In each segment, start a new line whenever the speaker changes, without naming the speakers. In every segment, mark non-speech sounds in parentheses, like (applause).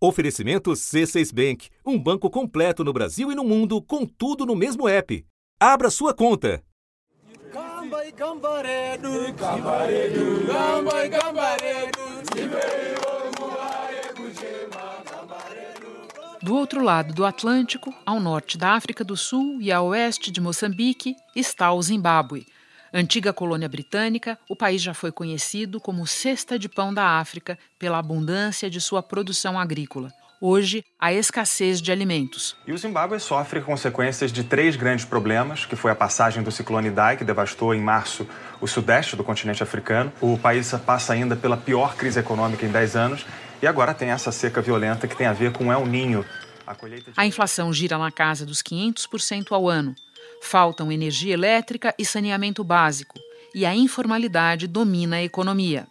Oferecimento C6 Bank, um banco completo no Brasil e no mundo, com tudo no mesmo app. Abra sua conta.
Do outro lado do Atlântico, ao norte da África do Sul e a oeste de Moçambique, está o Zimbábue. Antiga colônia britânica, o país já foi conhecido como cesta de pão da África pela abundância de sua produção agrícola. Hoje, a escassez de alimentos.
E o Zimbábue sofre consequências de três grandes problemas, que foi a passagem do ciclone Idai, que devastou em março o sudeste do continente africano. O país passa ainda pela pior crise econômica em 10 anos e agora tem essa seca violenta que tem a ver com El Ninho.
A, de... a inflação gira na casa dos 500% ao ano. Faltam energia elétrica e saneamento básico, e a informalidade domina a economia.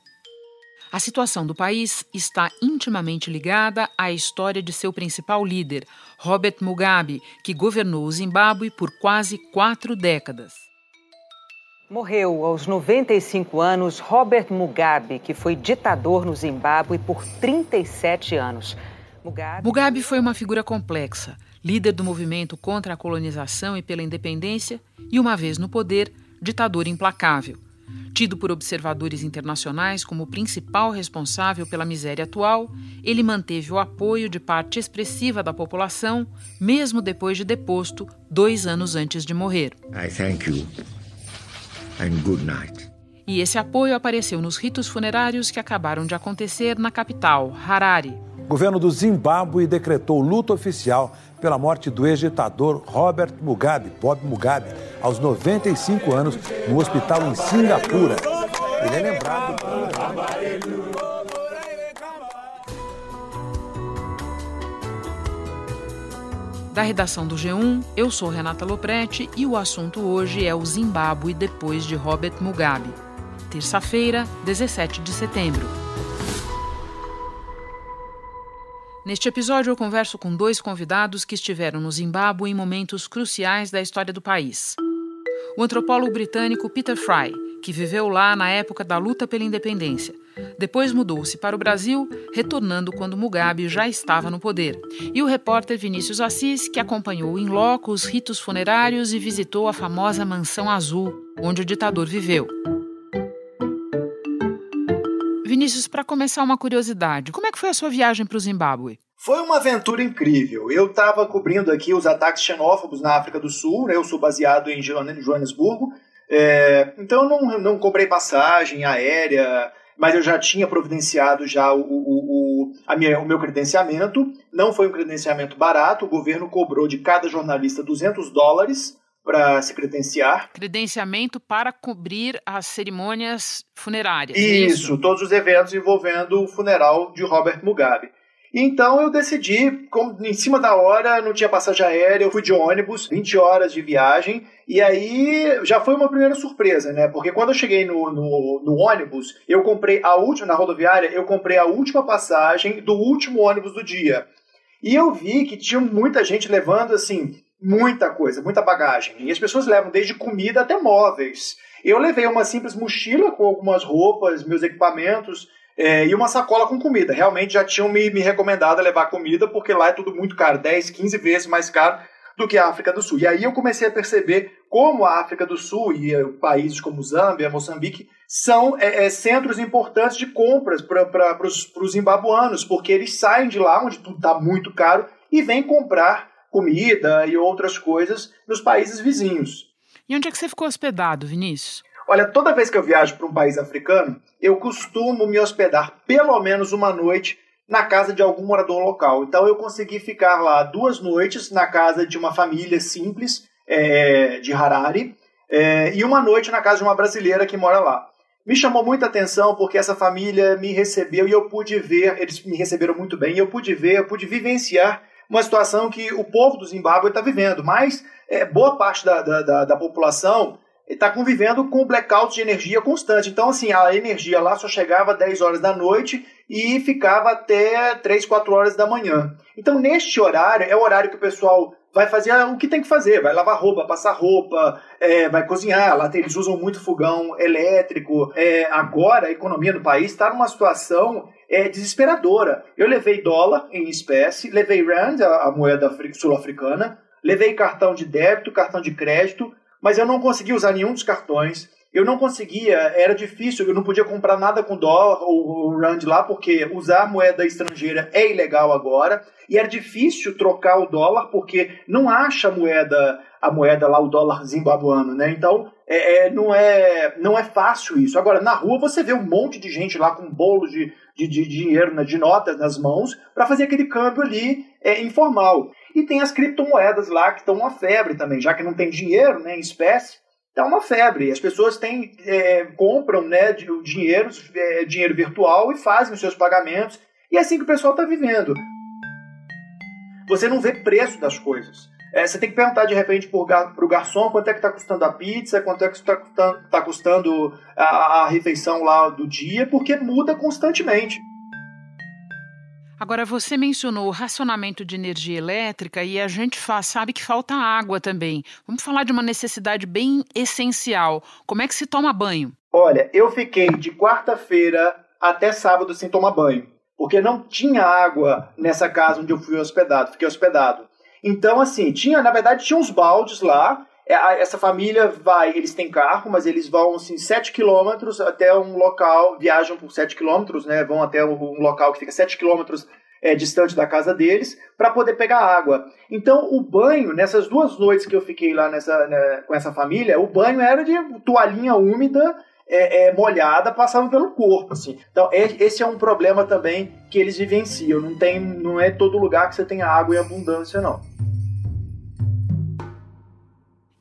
A situação do país está intimamente ligada à história de seu principal líder, Robert Mugabe, que governou o Zimbábue por quase quatro décadas.
Morreu aos 95 anos Robert Mugabe, que foi ditador no Zimbábue por 37 anos.
Mugabe... Foi uma figura complexa, líder do movimento contra a colonização e pela independência, e uma vez no poder, ditador implacável. Tido por observadores internacionais como o principal responsável pela miséria atual, ele manteve o apoio de parte expressiva da população, mesmo depois de deposto, dois anos antes de morrer. I thank you. And good night. E esse apoio apareceu nos ritos funerários que acabaram de acontecer na capital, Harare.
O governo do Zimbábue decretou luto oficial pela morte do ex-ditador Robert Mugabe, Bob Mugabe, aos 95 anos, no hospital em Singapura. Ele é lembrado.
Da redação do G1, eu sou Renata Loprete e o assunto hoje é o Zimbábue depois de Robert Mugabe. Terça-feira, 17 de setembro. Neste episódio, eu converso com dois convidados que estiveram no Zimbábue em momentos cruciais da história do país. O antropólogo britânico Peter Fry, que viveu lá na época da luta pela independência. Depois mudou-se para o Brasil, retornando quando Mugabe já estava no poder. E o repórter Vinícius Assis, que acompanhou em loco os ritos funerários e visitou a famosa Mansão Azul, onde o ditador viveu. Vinícius, para começar uma curiosidade, como é que foi a sua viagem para o Zimbábue?
Foi uma aventura incrível. Eu estava cobrindo aqui os ataques xenófobos na África do Sul, né? eu sou baseado em Joanesburgo, é, então não, não comprei passagem aérea, mas eu já tinha providenciado já o, o, o, minha, o meu credenciamento. Não foi um credenciamento barato, o governo cobrou de cada jornalista 200 dólares para se credenciar.
Credenciamento para cobrir as cerimônias funerárias.
É isso, isso, todos os eventos envolvendo o funeral de Robert Mugabe. Então eu decidi, como em cima da hora, não tinha passagem aérea, eu fui de ônibus, 20 horas de viagem, e aí já foi uma primeira surpresa, né? Porque quando eu cheguei no, no, no ônibus, eu comprei a última, na rodoviária, eu comprei a última passagem do último ônibus do dia. E eu vi que tinha muita gente levando, assim, muita coisa, muita bagagem. E as pessoas levam desde comida até móveis. Eu levei uma simples mochila com algumas roupas, meus equipamentos é, e uma sacola com comida. Realmente já tinham me, me recomendado levar comida, porque lá é tudo muito caro 10, 15 vezes mais caro do que a África do Sul. E aí eu comecei a perceber como a África do Sul e uh, países como Zâmbia, Moçambique são é, é, centros importantes de compras para os zimbabuanos, porque eles saem de lá, onde tudo está muito caro, e vêm comprar comida e outras coisas nos países vizinhos.
E onde é que você ficou hospedado, Vinícius?
Olha, toda vez que eu viajo para um país africano, eu costumo me hospedar pelo menos uma noite na casa de algum morador local. Então eu consegui ficar lá duas noites na casa de uma família simples é, de Harare é, e uma noite na casa de uma brasileira que mora lá. Me chamou muita atenção porque essa família me recebeu e eu pude ver, eles me receberam muito bem, e eu pude ver, eu pude vivenciar uma situação que o povo do Zimbábue está vivendo. Mas é, boa parte da, da, da, população está convivendo com blackout de energia constante. Então, assim, a energia lá só chegava às 10 horas da noite e ficava até 3, 4 horas da manhã. Então, neste horário, é o horário que o pessoal vai fazer o que tem que fazer, vai lavar roupa, passar roupa, é, vai cozinhar. Lá eles usam muito fogão elétrico. É, agora a economia do país está numa situação é, desesperadora. Eu levei dólar em espécie, levei rand, a, a moeda sul-africana, levei cartão de débito, cartão de crédito, mas eu não consegui usar nenhum dos cartões. Eu não conseguia, era difícil, eu não podia comprar nada com dólar ou, ou rand lá, porque usar moeda estrangeira é ilegal agora. E era difícil trocar o dólar, porque não acha a moeda, a moeda lá, o dólar zimbabuano, né? Então, é, é, não, é, não é fácil isso. Agora, na rua você vê um monte de gente lá com bolo de, de, de dinheiro, né, de notas nas mãos, para fazer aquele câmbio ali é, informal. E tem as criptomoedas lá que estão uma febre também, já que não tem dinheiro né, em espécie, está uma febre. As pessoas têm, é, compram né, dinheiro, é, dinheiro virtual e fazem os seus pagamentos. E é assim que o pessoal está vivendo. Você não vê preço das coisas. É, você tem que perguntar de repente para o garçom quanto é que está custando a pizza, quanto é que está tá custando a, a refeição lá do dia, porque muda constantemente.
Agora, você mencionou o racionamento de energia elétrica e a gente faz, sabe que falta água também. Vamos falar de uma necessidade bem essencial. Como é que se toma banho?
Olha, eu fiquei de quarta-feira até sábado sem tomar banho, porque não tinha água nessa casa onde eu fui hospedado, fiquei hospedado. Então, assim, tinha, na verdade, tinha uns baldes lá. É, essa família vai, eles têm carro, mas eles vão assim 7 quilômetros até um local, viajam por 7 quilômetros, né? Vão até um local que fica 7 quilômetros é, distante da casa deles para poder pegar água. Então, o banho, nessas duas noites que eu fiquei lá nessa, né, com essa família, o banho era de toalhinha úmida, é, é, molhada, passando pelo corpo. Assim. Então, esse é um problema também que eles vivenciam. Não, tem, não é todo lugar que você tem água em abundância, não.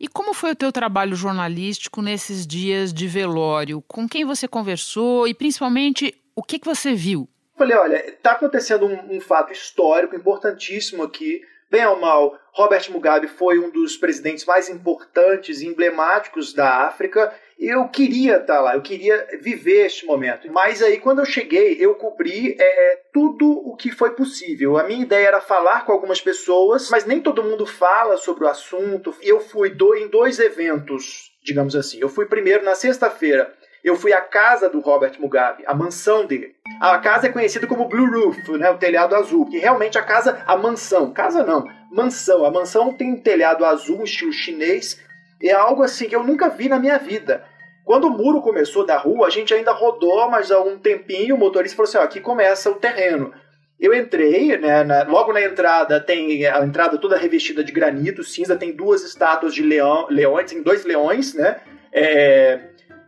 E como foi o teu trabalho jornalístico nesses dias de velório? Com quem você conversou e principalmente o que, que você viu?
Falei, olha, está acontecendo um, um fato histórico importantíssimo aqui. Bem ou mal, Robert Mugabe foi um dos presidentes mais importantes e emblemáticos da África eu queria estar lá, eu queria viver este momento. Mas aí, quando eu cheguei, eu cobri é, tudo o que foi possível. A minha ideia era falar com algumas pessoas, mas nem todo mundo fala sobre o assunto. Eu fui do, em dois eventos, digamos assim. Eu fui primeiro na sexta-feira. Eu fui à casa do Robert Mugabe, a mansão dele. A casa é conhecida como Blue Roof, né, o telhado azul, que realmente a casa, a mansão, casa não, mansão. A mansão tem um telhado azul, estilo chinês, é algo assim que eu nunca vi na minha vida. Quando o muro começou da rua, a gente ainda rodou, mas há um tempinho o motorista falou assim: ó, aqui começa o terreno. Eu entrei, né, na, logo na entrada tem a entrada toda revestida de granito cinza, tem duas estátuas de leão, leões, tem dois leões, né? É,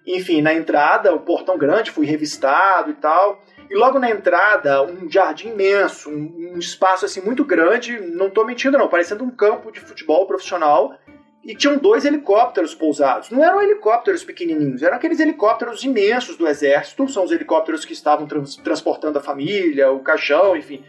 enfim, na entrada, o portão grande, fui revistado e tal. E logo na entrada, um jardim imenso, um, um espaço assim muito grande, não estou mentindo não, parecendo um campo de futebol profissional e tinham dois helicópteros pousados. Não eram helicópteros pequenininhos, eram aqueles helicópteros imensos do exército, são os helicópteros que estavam trans transportando a família, o caixão, enfim.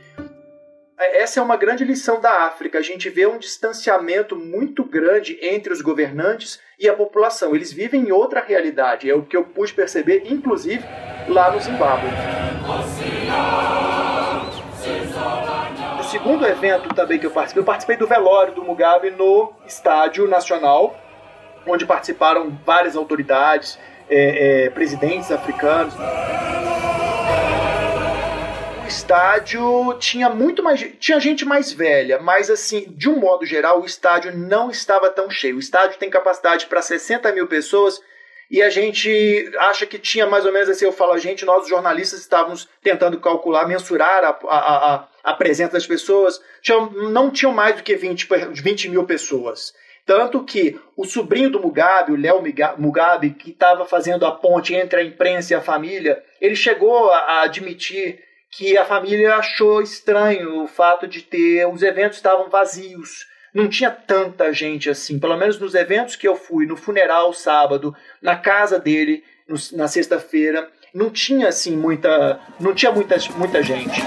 É, essa é uma grande lição da África. A gente vê um distanciamento muito grande entre os governantes e a população. Eles vivem em outra realidade. É o que eu pude perceber, inclusive, lá no Zimbábue segundo evento também que eu participei, eu participei do velório do Mugabe no Estádio Nacional, onde participaram várias autoridades, é, é, presidentes africanos. O estádio tinha muito mais. tinha gente mais velha, mas assim, de um modo geral, o estádio não estava tão cheio. O estádio tem capacidade para 60 mil pessoas e a gente acha que tinha mais ou menos assim, eu falo a gente, nós jornalistas estávamos tentando calcular, mensurar a, a, a, a presença das pessoas, tinham, não tinham mais do que 20, 20 mil pessoas. Tanto que o sobrinho do Mugabe, o Léo Mugabe, que estava fazendo a ponte entre a imprensa e a família, ele chegou a admitir que a família achou estranho o fato de ter os eventos estavam vazios não tinha tanta gente assim. Pelo menos nos eventos que eu fui, no funeral sábado, na casa dele, no, na sexta-feira, não tinha assim muita, não tinha muita, muita gente.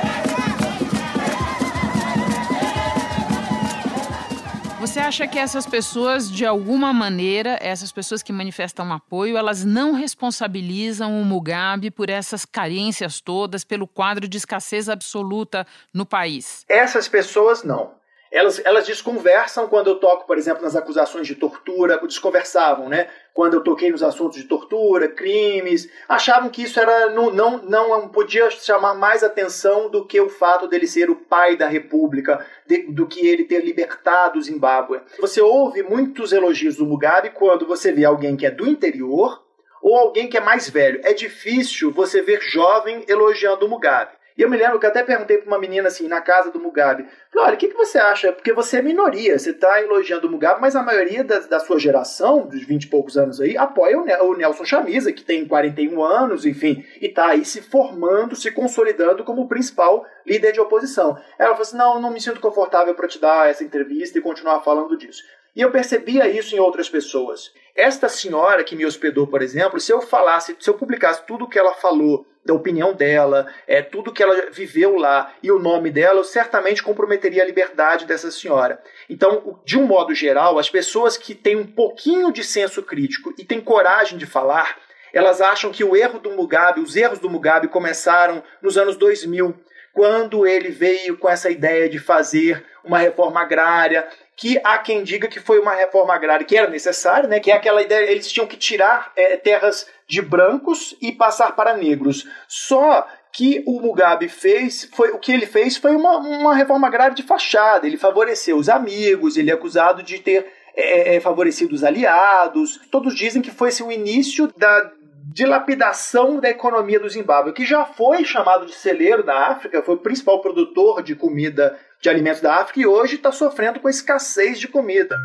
Você acha que essas pessoas, de alguma maneira, essas pessoas que manifestam apoio, elas não responsabilizam o Mugabe por essas carências todas, pelo quadro de escassez absoluta no país?
Essas pessoas não. Elas, elas desconversam quando eu toco, por exemplo, nas acusações de tortura, desconversavam, né? Quando eu toquei nos assuntos de tortura, crimes, achavam que isso era não, não, não podia chamar mais atenção do que o fato dele ser o pai da República, de, do que ele ter libertado o Zimbábue. Você ouve muitos elogios do Mugabe quando você vê alguém que é do interior ou alguém que é mais velho. É difícil você ver jovem elogiando o Mugabe. E eu me lembro que até perguntei para uma menina assim, na casa do Mugabe: olha, o que, que você acha? Porque você é minoria, você está elogiando o Mugabe, mas a maioria da, da sua geração, dos 20 e poucos anos aí, apoia o, o Nelson Chamisa, que tem 41 anos, enfim, e está aí se formando, se consolidando como o principal líder de oposição. Ela falou assim: não, não me sinto confortável para te dar essa entrevista e continuar falando disso. E eu percebia isso em outras pessoas. Esta senhora que me hospedou, por exemplo, se eu falasse, se eu publicasse tudo o que ela falou, da opinião dela, é tudo que ela viveu lá e o nome dela, certamente comprometeria a liberdade dessa senhora. Então, de um modo geral, as pessoas que têm um pouquinho de senso crítico e têm coragem de falar, elas acham que o erro do Mugabe, os erros do Mugabe começaram nos anos 2000, quando ele veio com essa ideia de fazer uma reforma agrária, que há quem diga que foi uma reforma agrária que era necessária, né, que é aquela ideia, eles tinham que tirar é, terras de brancos e passar para negros. Só que o Mugabe fez, foi o que ele fez foi uma, uma reforma agrária de fachada, ele favoreceu os amigos, ele é acusado de ter é, é, favorecido os aliados, todos dizem que foi esse, o início da dilapidação da economia do Zimbábue, que já foi chamado de celeiro da África, foi o principal produtor de comida, de alimentos da África e hoje está sofrendo com escassez de comida.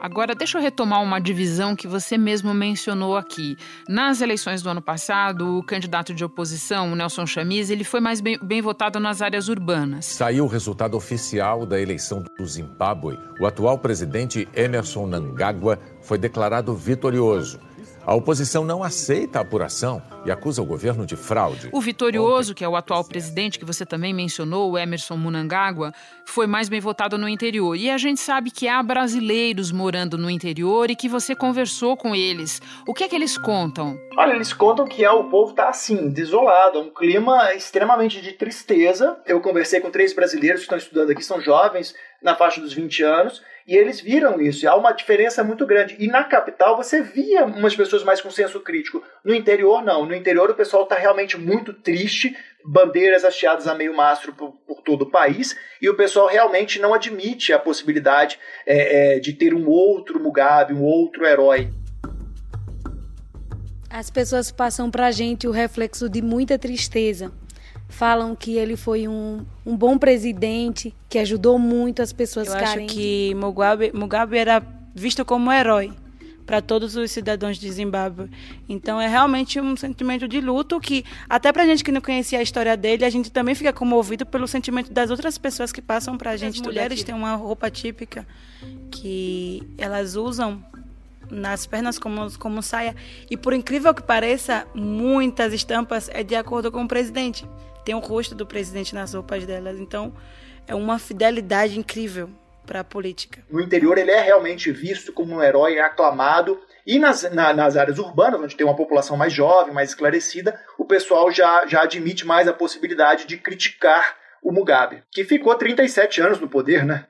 Agora, deixa eu retomar uma divisão que você mesmo mencionou aqui. Nas eleições do ano passado, o candidato de oposição, Nelson Chamisa, ele foi mais bem, bem, votado nas áreas urbanas.
Saiu o resultado oficial da eleição do Zimbábue. O atual presidente Emerson Nangagwa foi declarado vitorioso. A oposição não aceita a apuração e acusa o governo de fraude.
O vitorioso, que é o atual presidente que você também mencionou, o Emerson Munangagwa, foi mais bem votado no interior. E a gente sabe que há brasileiros morando no interior e que você conversou com eles. O que é que eles contam?
Olha, eles contam que é, o povo está assim, desolado, um clima extremamente de tristeza. Eu conversei com três brasileiros que estão estudando aqui, são jovens, na faixa dos 20 anos, e eles viram isso. E há uma diferença muito grande. E na capital você via umas pessoas mais com senso crítico. No interior, não. No interior o pessoal está realmente muito triste, bandeiras hasteadas a meio mastro por, por, todo o país, e o pessoal realmente não admite a possibilidade é, é, de ter um outro Mugabe, um outro herói.
As pessoas passam para a gente o reflexo de muita tristeza falam que ele foi um, um bom presidente, que ajudou muito as pessoas
Eu
carentes.
acho que Mugabe, Mugabe era visto como um herói para todos os cidadãos de Zimbábue. Então é realmente um sentimento de luto que, até para a gente que não conhecia a história dele, a gente também fica comovido pelo sentimento das outras pessoas que passam para a gente. As mulheres têm uma roupa típica que elas usam nas pernas como, como saia. E por incrível que pareça, muitas estampas é de acordo com o presidente tem o rosto do presidente nas roupas delas. Então, é uma fidelidade incrível para a política.
No interior, ele é realmente visto como um herói aclamado. E nas, na, nas áreas urbanas, onde tem uma população mais jovem, mais esclarecida, o pessoal já, já admite mais a possibilidade de criticar o Mugabe, que ficou 37 anos no poder, né?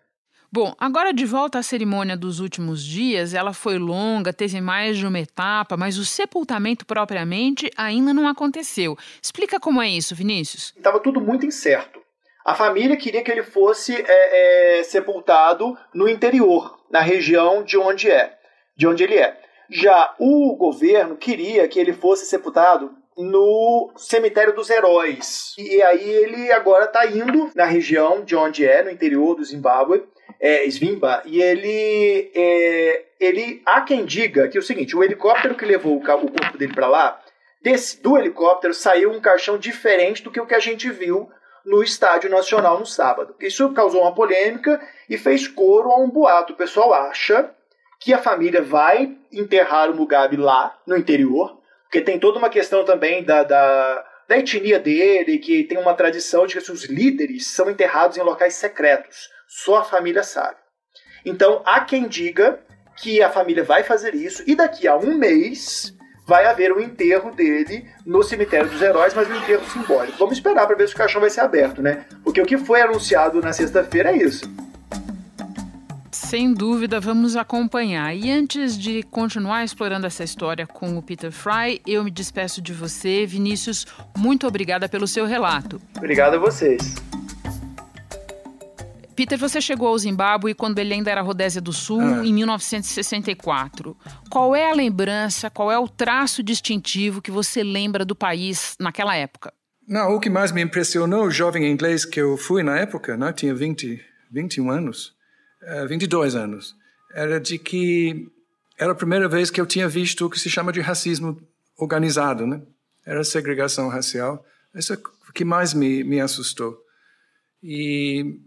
Bom, agora de volta à cerimônia dos últimos dias, ela foi longa, teve mais de uma etapa, mas o sepultamento propriamente ainda não aconteceu. Explica como é isso, Vinícius.
Estava tudo muito incerto. A família queria que ele fosse é, é, sepultado no interior, na região de onde é, de onde ele é. Já o governo queria que ele fosse sepultado no cemitério dos heróis. E aí ele agora está indo na região de onde é, no interior do Zimbábue, é, Svimba, e ele, é, ele há quem diga que é o seguinte, o helicóptero que levou o, o corpo dele para lá, desse, do helicóptero saiu um caixão diferente do que o que a gente viu no Estádio Nacional no sábado. Isso causou uma polêmica e fez coro a um boato. O pessoal acha que a família vai enterrar o Mugabe lá, no interior, porque tem toda uma questão também da, da, da etnia dele, que tem uma tradição de que os líderes são enterrados em locais secretos Só a família sabe. Então, há quem diga que a família vai fazer isso e daqui a um mês vai haver um enterro dele no cemitério dos heróis, mas um enterro simbólico. Vamos esperar para ver se o caixão vai ser aberto, né? Porque o que foi anunciado na sexta-feira é isso.
Sem dúvida, vamos acompanhar. E antes de continuar explorando essa história com o Peter Fry, eu me despeço de você. Vinícius, muito obrigada pelo seu relato.
Obrigado a vocês.
Peter, você chegou ao Zimbábue quando ele ainda era Rodésia do Sul, ah. em 1964. Qual é a lembrança, qual é o traço distintivo que você lembra do país naquela época?
Não, o que mais me impressionou, o jovem inglês que eu fui na época, né, tinha 20, 21 anos, uh, 22 anos, era de que era a primeira vez que eu tinha visto o que se chama de racismo organizado, né? Era segregação racial. Isso é o que mais me, me assustou. E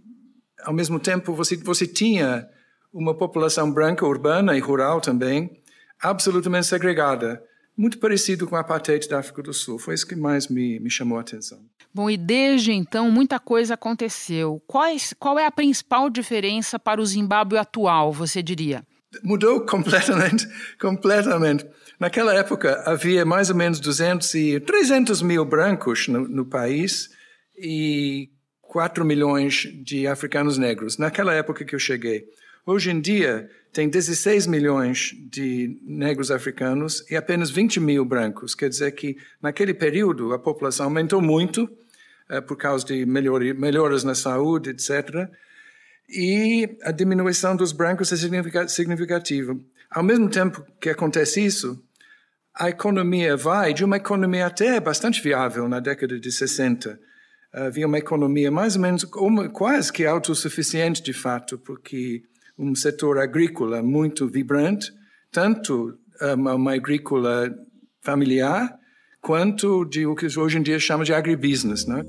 ao mesmo tempo, você, você tinha uma população branca, urbana e rural também, absolutamente segregada. Muito parecido com a apartheid da África do Sul. Foi isso que mais me, me chamou a atenção.
Bom, e desde então muita coisa aconteceu. Quais, qual é a principal diferença para o Zimbábue atual, você diria?
Mudou (laughs) completamente, completamente. Naquela época havia mais ou menos 200 e 300 mil brancos no, no país e 4 milhões de africanos negros, naquela época que eu cheguei. Hoje em dia, tem 16 milhões de negros africanos e apenas 20 mil brancos. Quer dizer que, naquele período, a população aumentou muito uh, por causa de melhoras na saúde, etc. E a diminuição dos brancos é significativa. Ao mesmo tempo que acontece isso, a economia vai de uma economia até bastante viável na década de 60 havia uma economia mais ou menos quase que autossuficiente de fato, porque um setor agrícola muito vibrante, tanto uma, uma agrícola familiar quanto de o que hoje em dia chama de agribusiness, né?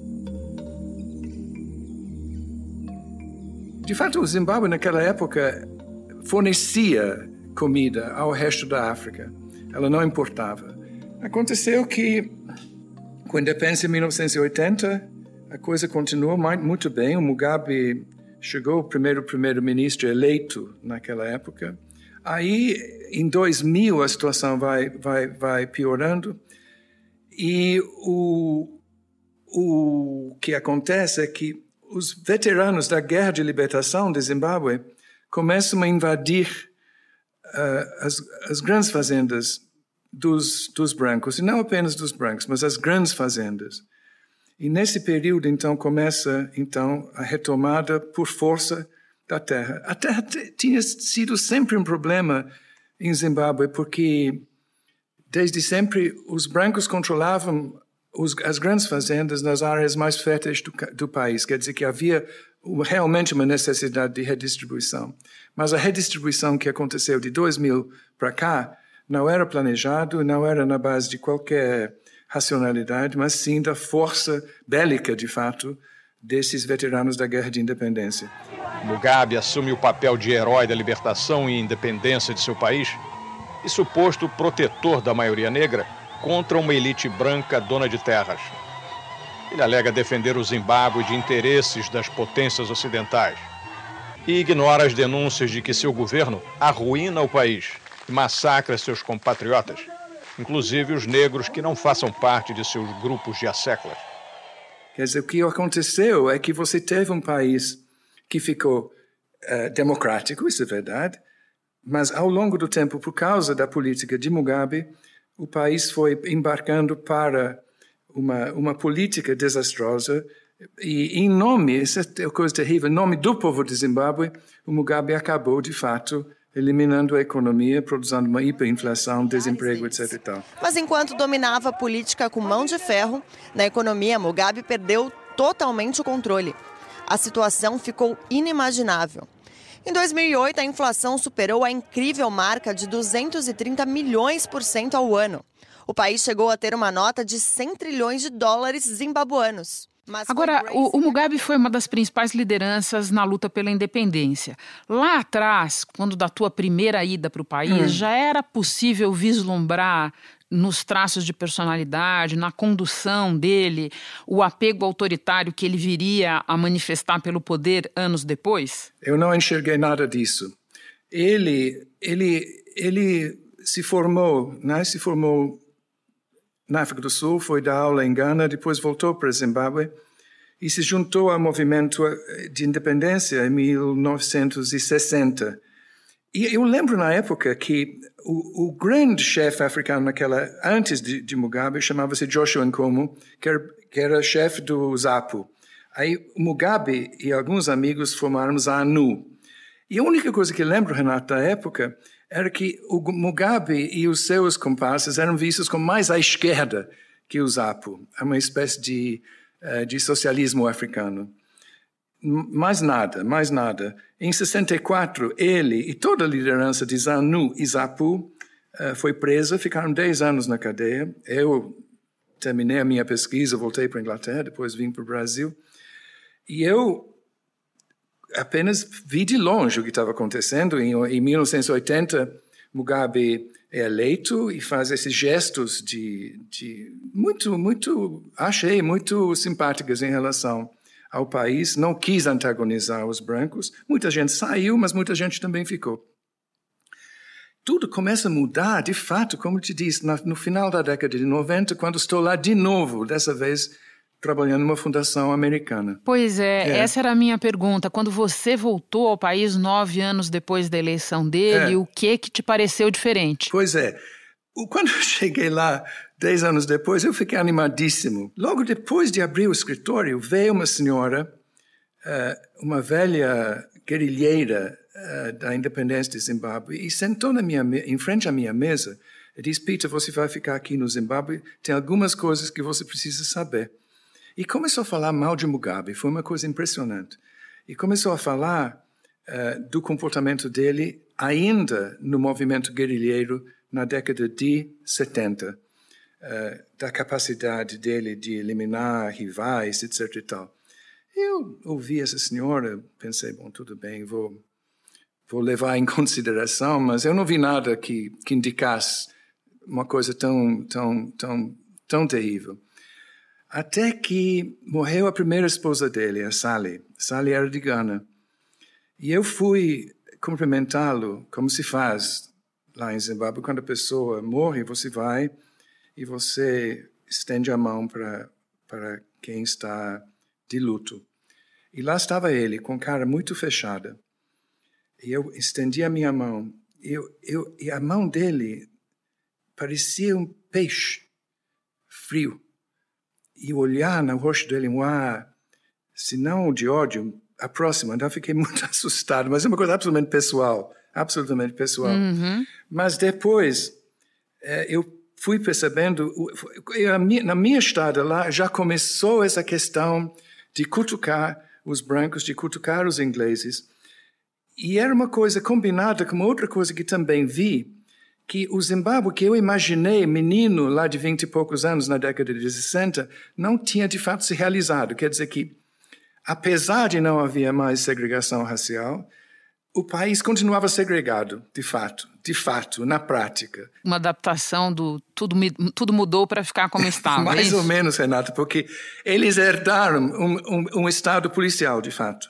De fato, o Zimbábue naquela época fornecia comida ao resto da África. Ela não importava. Aconteceu que, com a independência em 1980, a coisa continuou muito bem. O Mugabe chegou o primeiro primeiro-ministro eleito naquela época. Aí, em 2000, a situação vai, vai, vai piorando e o, o que acontece é que os veteranos da Guerra de Libertação de Zimbábue começam a invadir uh, as, as grandes fazendas dos, dos brancos, e não apenas dos brancos, mas as grandes fazendas. E nesse período, então, começa então a retomada por força da terra. A terra tinha sido sempre um problema em Zimbábue, porque desde sempre os brancos controlavam os, as grandes fazendas nas áreas mais férteis do, do país. Quer dizer que havia realmente uma necessidade de redistribuição. Mas a redistribuição que aconteceu de 2000 para cá não era planejado, não era na base de qualquer racionalidade, mas sim da força bélica, de fato, desses veteranos da Guerra de Independência.
Mugabe assume o papel de herói da libertação e independência de seu país e suposto protetor da maioria negra contra uma elite branca dona de terras. Ele alega defender o Zimbábue de interesses das potências ocidentais e ignora as denúncias de que seu governo arruína o país e massacra seus compatriotas inclusive os negros que não façam parte de seus grupos de asseclas.
Quer dizer, o que aconteceu é que você teve um país que ficou uh, democrático, isso é verdade, mas ao longo do tempo, por causa da política de Mugabe, o país foi embarcando para uma, uma política desastrosa e em nome, essa é coisa terrível, em nome do povo de Zimbábue, o Mugabe acabou, de fato, eliminando a economia, produzindo uma hiperinflação, desemprego, etc.
Mas enquanto dominava a política com mão de ferro, na economia Mugabe perdeu totalmente o controle. A situação ficou inimaginável. Em 2008, a inflação superou a incrível marca de 230 milhões por cento ao ano. O país chegou a ter uma nota de 100 trilhões de dólares zimbabuanos.
Agora, o, o, Mugabe foi uma das principais lideranças na luta pela independência. Lá atrás, quando da tua primeira ida para o país, hum. já era possível vislumbrar nos traços de personalidade, na condução dele, o apego autoritário que ele viria a manifestar pelo poder anos depois?
Eu não enxerguei nada disso. Ele, ele, ele se formou, né? Se formou na África do Sul, foi dar aula em Gana, depois voltou para Zimbábue e se juntou ao movimento de independência em 1960. E eu lembro na época que o, o grande chefe africano naquela antes de, de Mugabe chamava-se Joshua Nkomo, que era, era chefe do ZAPU. Aí Mugabe e alguns amigos formaram ANU. E a única coisa que lembro, Renato, da época era que o Mugabe e os seus comparsas eram vistos como mais à esquerda que o ZAPU. É uma espécie de, uh, de socialismo africano. Mais nada, mais nada. Em 64, ele e toda a liderança de ZANU e ZAPU uh, foi presa, ficaram 10 anos na cadeia. Eu terminei a minha pesquisa, voltei para a Inglaterra, depois vim para o Brasil. E eu apenas vi de longe o que estava acontecendo. Em, em 1980, Mugabe é eleito e faz esses gestos de, de muito, muito, achei muito simpáticos em relação ao país. Não quis antagonizar os brancos. Muita gente saiu, mas muita gente também ficou. Tudo começa a mudar, de fato, como te disse, no final da década de 90, quando estou lá de novo, dessa vez trabalhando numa fundação americana.
Pois é, é, essa era a minha pergunta. Quando você voltou ao país nove anos depois da eleição dele, é. o que que te pareceu diferente?
Pois é. Quando eu cheguei lá, dez anos depois, eu fiquei animadíssimo. Logo depois de abrir o escritório, veio uma senhora, eh, uma velha guerrilheira eh, da independência de Zimbábue, e sentou na minha, em frente à minha mesa e disse, Peter, você vai ficar aqui no Zimbábue, tem algumas coisas que você precisa saber. E começou a falar mal de Mugabe, foi uma coisa impressionante. E começou a falar uh, do comportamento dele ainda no movimento guerrilheiro na década de 70, uh, eh, da capacidade dele de eliminar rivais, etc. E tal. Eu ouvi essa senhora, pensei, bom, tudo bem, vou, vou levar em (laughs) consideração, mas eu não vi nada que, que indicasse uma coisa tão, tão, tão, tão terrível. Até que morreu a primeira esposa dele, a Sally. Sally era de Gana. E eu fui cumprimentá-lo, como se faz lá em Zimbábue. Quando a pessoa morre, você vai e você estende a mão para, para quem está de luto. E lá estava ele, com cara muito fechada. E eu estendi a minha mão. Eu, eu, e a mão dele parecia um peixe frio e olhar no rosto dele um ar, se não de ódio, a próxima. Então eu fiquei (laughs) muito assustado, mas é uma coisa absolutamente pessoal, absolutamente pessoal.
Uhum.
Mas depois é, eu fui percebendo, na minha estada lá já começou essa questão de cutucar os brancos, de cutucar os ingleses. E era uma coisa combinada com outra coisa que também vi, que o Zimbábue que eu imaginei, menino lá de vinte e poucos anos, na década de 60, não tinha de fato se realizado. Quer dizer que, apesar de não haver mais segregação racial, o país continuava segregado, de fato, de fato, na prática.
Uma adaptação do tudo, tudo mudou para ficar como (laughs) estava.
Mais
é
ou menos, Renato, porque eles herdaram um, um, um estado policial, de fato.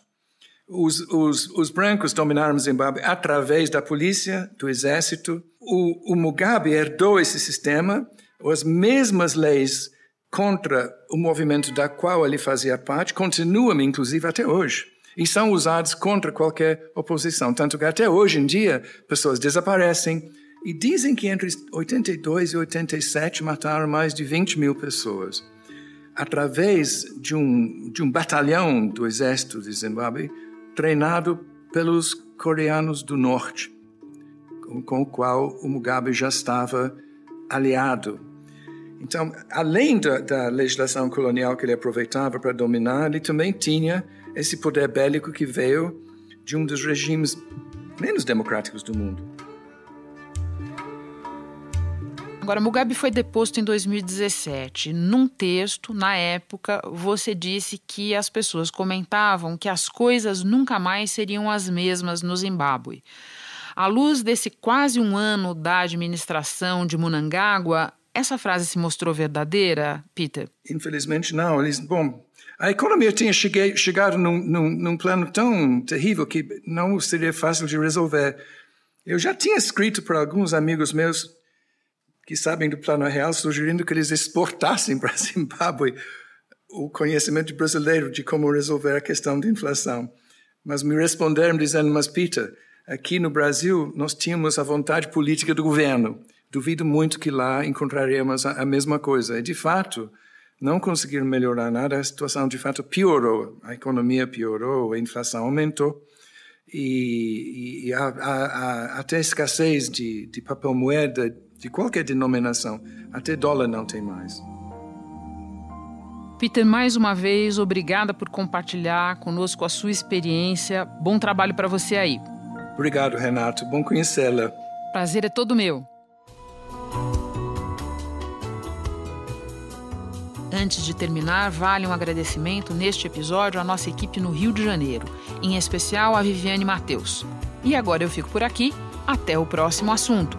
Os, os, os brancos dominaram Zimbábue através da polícia, do exército, o, o Mugabe herdou esse sistema, as mesmas leis contra o movimento da qual ele fazia parte continuam, inclusive, até hoje. E são usados contra qualquer oposição. Tanto que até hoje em dia, pessoas desaparecem. E dizem que entre 82 e 87 mataram mais de 20 mil pessoas. Através de um, de um batalhão do exército de Zimbábue, treinado pelos coreanos do norte com o qual o Mugabe já estava aliado. Então, além da, da legislação colonial que ele aproveitava para dominar, ele também tinha esse poder bélico que veio de um dos regimes menos democráticos do mundo.
Agora, Mugabe foi deposto em 2017. Num texto, na época, você disse que as pessoas comentavam que as coisas nunca mais seriam as mesmas no Zimbábue. À luz desse quase um ano da administração de Munangágua, Essa frase se mostrou verdadeira, Peter?
Infelizmente não. Eles, bom, a economia tinha cheguei, chegado num, num, num, plano tão terrível que não seria fácil de resolver. Eu já tinha escrito para alguns amigos meus que sabem do plano real, sugerindo que eles exportassem para (laughs) Zimbábue o conhecimento brasileiro de como resolver a questão da inflação. Mas me responderam dizendo, mas Peter, aqui no Brasil nós tínhamos a vontade política do governo. Duvido muito que lá encontraremos a, a mesma coisa. E de fato, não conseguiram melhorar nada, a situação de fato piorou. A economia piorou, a inflação aumentou e, e a, até escassez de, de papel moeda de qualquer denominação, até dólar não tem mais.
Peter, mais uma vez, obrigada por compartilhar conosco a sua experiência. Bom trabalho para você aí.
Obrigado, Renato. Bom conhecê-la.
Prazer é todo meu. Antes de terminar, vale um agradecimento neste episódio à nossa equipe no Rio de Janeiro, em especial a Viviane Matheus. E agora eu fico por aqui. Até o próximo assunto.